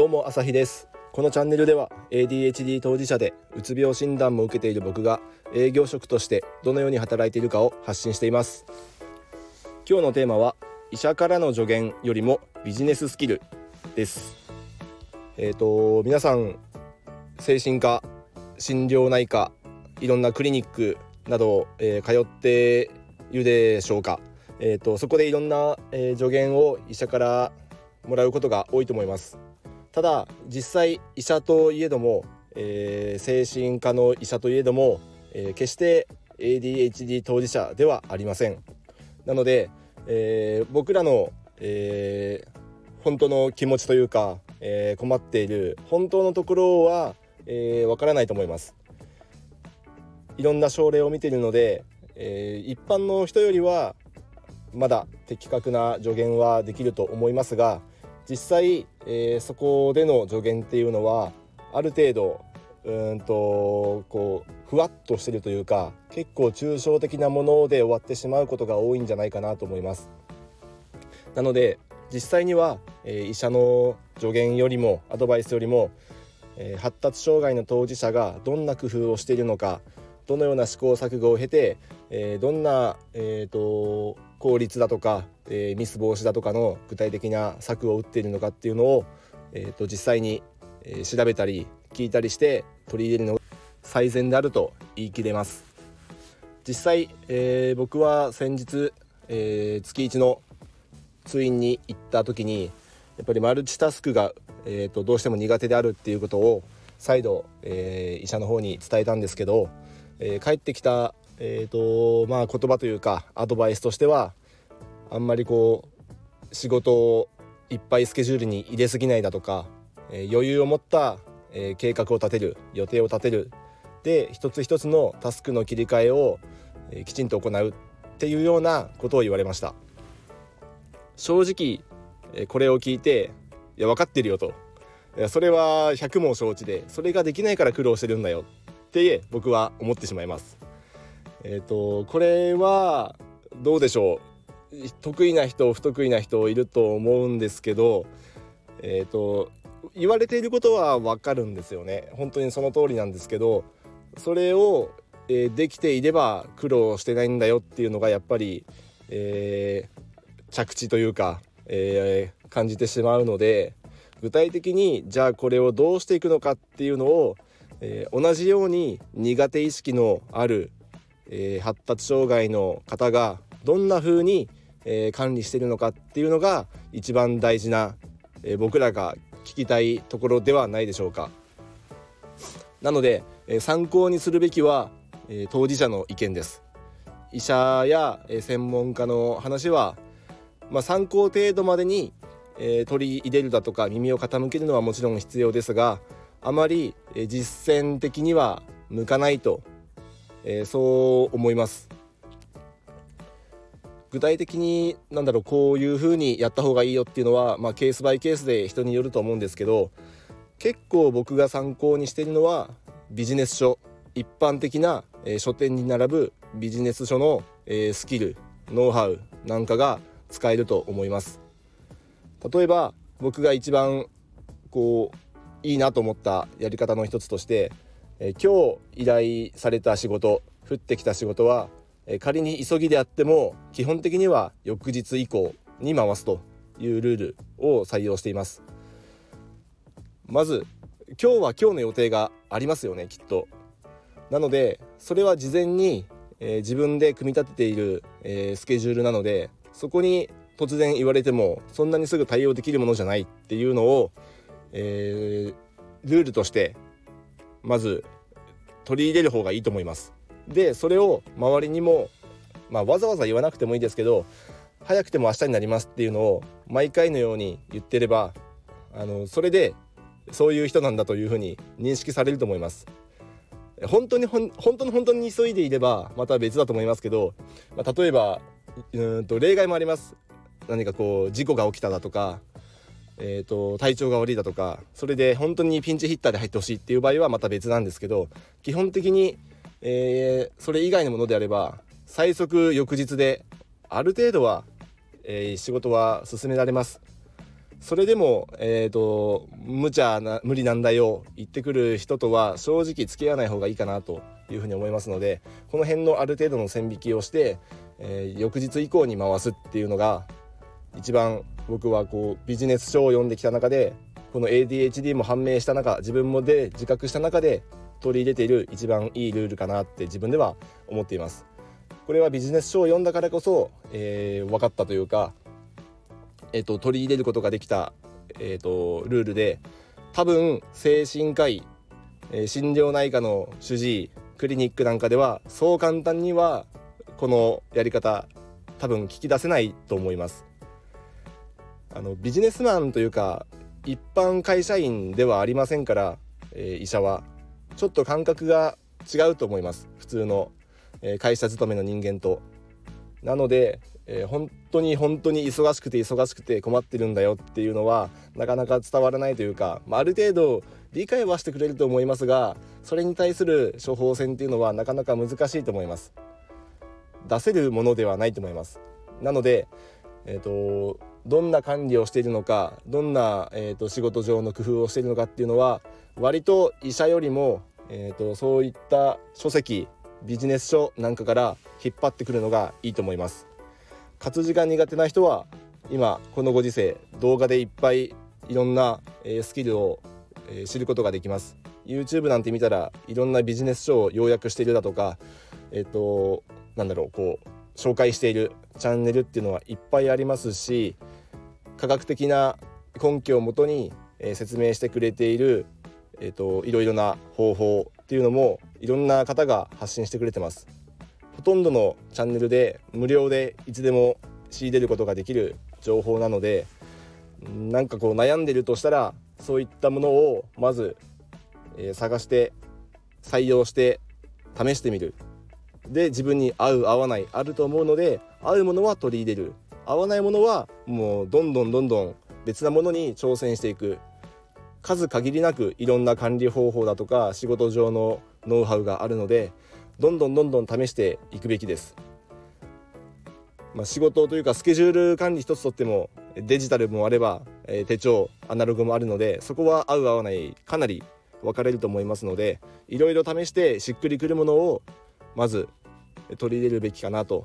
どうも朝日です。このチャンネルでは ADHD 当事者でうつ病診断も受けている僕が営業職としてどのように働いているかを発信しています。今日のテーマは医者からの助言よりもビジネススキルです。えっ、ー、と皆さん精神科心療内科いろんなクリニックなど、えー、通っているでしょうか。えーと、そこでいろんな、えー、助言を医者からもらうことが多いと思います。ただ実際医者といえども、えー、精神科の医者といえども、えー、決して ADHD 当事者ではありません。なので、えー、僕らの、えー、本当の気持ちというか、えー、困っている本当のところはわ、えー、からないと思います。いろんな症例を見ているので、えー、一般の人よりはまだ的確な助言はできると思いますが実際、えー、そこでの助言っていうのはある程度うんとこうふわっとしてるというか結構抽象的なもので終わってしまうことが多いんじゃないかなと思います。なので実際には、えー、医者の助言よりもアドバイスよりも、えー、発達障害の当事者がどんな工夫をしているのかどのような試行錯誤を経て、えー、どんな、えーと、効率だとか、えー、ミス防止だとかの具体的な策を打っているのかっていうのを、えーと、実際に、えー、調べたり聞いたりして取り入れるのが最善であると言い切れます。実際、えー、僕は先日、えー、月1の通院に行った時にやっぱりマルチタスクが、えーとどうしても苦手であるっていうことを再度、えー、医者の方に伝えたんですけどえー、帰ってきた、えーとまあ、言葉というかアドバイスとしてはあんまりこう仕事をいっぱいスケジュールに入れすぎないだとか、えー、余裕を持った、えー、計画を立てる予定を立てるで一つ一つのタスクの切り替えを、えー、きちんと行うっていうようなことを言われました正直、えこれを聞いていや分かってるよとそれは100も承知でそれができないから苦労してるんだよって僕は思ってしまいます。えっ、ー、とこれはどうでしょう？得意な人不得意な人いると思うんですけどえっ、ー、と言われていることはわかるんですよね。本当にその通りなんですけどそれを、えー、できていれば苦労してないんだよっていうのがやっぱり、えー、着地というか、えー、感じてしまうので具体的にじゃあこれをどうしていくのかっていうのをえ、同じように苦手意識のある、えー、発達障害の方がどんな風に、えー、管理しているのかっていうのが一番大事な、え僕らが聞きたいところではないでしょうか。なので、え参考にするべきは、え当事者の意見です。医者や、え専門家の話は、まあ、参考程度までに、え取り入れるだとか耳を傾けるのはもちろん必要ですがあまり実践的には向かないと、えー、そう思います。具体的になんだろうこういうふうにやった方がいいよっていうのは、まあ、ケースバイケースで人によると思うんですけど結構僕が参考にしてるのはビジネス書一般的な、えー、書店に並ぶビジネス書の、えー、スキルノウハウなんかが使えると思います。例えば僕が一番こういいなと思ったやり方の一つとして、え今日依頼された仕事降ってきた仕事は、え仮に急ぎであっても基本的には翌日以降に回すというルールを採用しています。まず今日は今日の予定がありますよねきっと。なのでそれは事前に、え、自分で組み立てている、え、スケジュールなのでそこに突然言われてもそんなにすぐ対応できるものじゃないっていうのをえー、ルールとしてまず取り入れる方がいいと思います。でそれを周りにも、まあ、わざわざ言わなくてもいいですけど早くても明日になりますっていうのを毎回のように言ってればあのそれでそういう人なんだというふうに認識されると思います。本当に本当に本当に急いでいればまた別だと思いますけど、まあ、例えばうんと例外もあります何かこう事故が起きただとかえーと、体調が悪いだとかそれで本当にピンチヒッターで入ってほしいっていう場合はまた別なんですけど基本的に、えー、それ以外のものであれば最速翌日である程度は、えー、仕事は進められます。それでも、えーと、無茶な無理なんだよ言ってくる人とは正直付き合わない方がいいかなというふうに思いますのでこの辺のある程度の線引きをして、えー、翌日以降に回すっていうのが一番僕はこうビジネス書を読んできた中でこの ADHD も判明した中自分もで自覚した中で取り入れている一番いいルールかなって自分では思っています。これはビジネス書を読んだからこそ、えー、分かったというかえーと、取り入れることができた、えーと、ルールで多分精神科医、えー、心療内科の主治医クリニックなんかではそう簡単にはこのやり方多分聞き出せないと思いますあのビジネスマンというか一般会社員ではありませんから、えー、医者は。ちょっと感覚が違うと思います。普通の、えー、会社勤めの人間と。なのでえー、本当に本当に忙しくて忙しくて困ってるんだよっていうのはなかなか伝わらないというか、まあ、ある程度理解はしてくれると思いますがそれに対する処方箋っていうのはなかなか難しいと思います。出せるものではないと思います。なのでえっ、ー、とどんな管理をしているのかどんな、えーと、仕事上の工夫をしているのかっていうのは割と医者よりも、えーとそういった書籍ビジネス書なんかから引っ張ってくるのがいいと思います。活字が苦手な人は今このご時世動画でいっぱいいろんな、えスキルを、え知ることができます。YouTube なんて見たらいろんなビジネス書を要約しているだとかえっ、となんだろうこう紹介しているチャンネルっていうのはいっぱいありますし科学的な根拠をもとに、え説明してくれている、えーといろいろな方法っていうのもいろんな方が発信してくれてます。ほとんどのチャンネルで無料でいつでも仕入れることができる情報なのでなんかこう悩んでるとしたらそういったものをまず、えー、探して採用して試してみるで自分に合う合わないあると思うので合うものは取り入れる合わないものはもうどんどんどんどん別なものに挑戦していく数限りなくいろんな管理方法だとか仕事上のノウハウがあるのでどんどんどんどん試していくべきです。まあ、仕事というかスケジュール管理一つとってもデジタルもあれば、え、手帳アナログもあるのでそこは合う合わないかなり分かれると思いますのでいろいろ試してしっくりくるものをまず取り入れるべきかなと。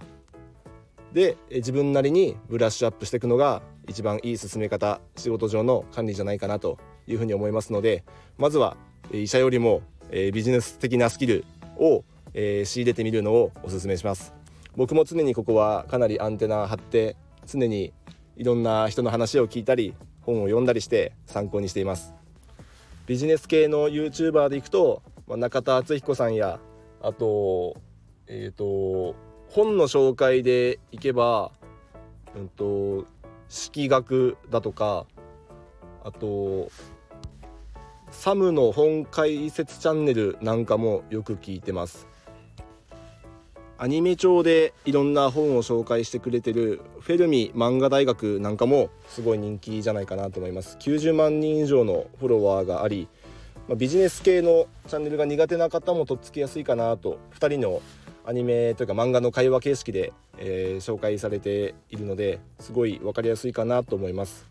で自分なりにブラッシュアップしていくのが一番いい進め方仕事上の管理じゃないかなというふうに思いますのでまずは医者よりもビジネス的なスキルを、仕入れてみるのをおすすめします。僕も常にここはかなりアンテナ張って常にいろんな人の話を聞いたり本を読んだりして参考にしています。ビジネス系の YouTuber でいくと、まあ、中田敦彦さんやあとえっ、ー、と本の紹介でいけばうんと式学だとかあとサムの本解説チャンネルなんかもよく聞いてます。アニメ調でいろんな本を紹介してくれてるフェルミ漫画大学なんかもすごい人気じゃないかなと思います。90万人以上のフォロワーがあり、ま、ビジネス系のチャンネルが苦手な方もとっつきやすいかなと2人のアニメというか漫画の会話形式で、えー、紹介されているのですごい分かりやすいかなと思います。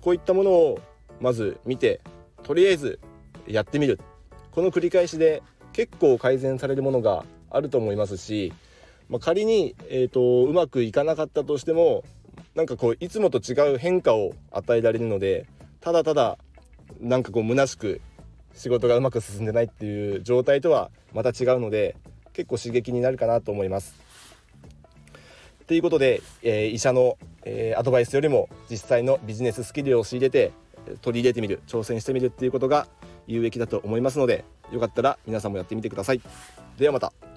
こういったものをまず見てとりあえずやってみる。この繰り返しで結構改善されるものがあると思いますし、まあ、仮に、えーと、うまくいかなかったとしてもなんかこういつもと違う変化を与えられるのでただただなんかこう虚しく仕事がうまく進んでないっていう状態とはまた違うので結構刺激になるかなと思います。ということで、えー、医者の、えー、アドバイスよりも実際のビジネススキルを仕入れて取り入れてみる挑戦してみるっていうことが有益だと思いますのでよかったら皆さんもやってみてください。ではまた。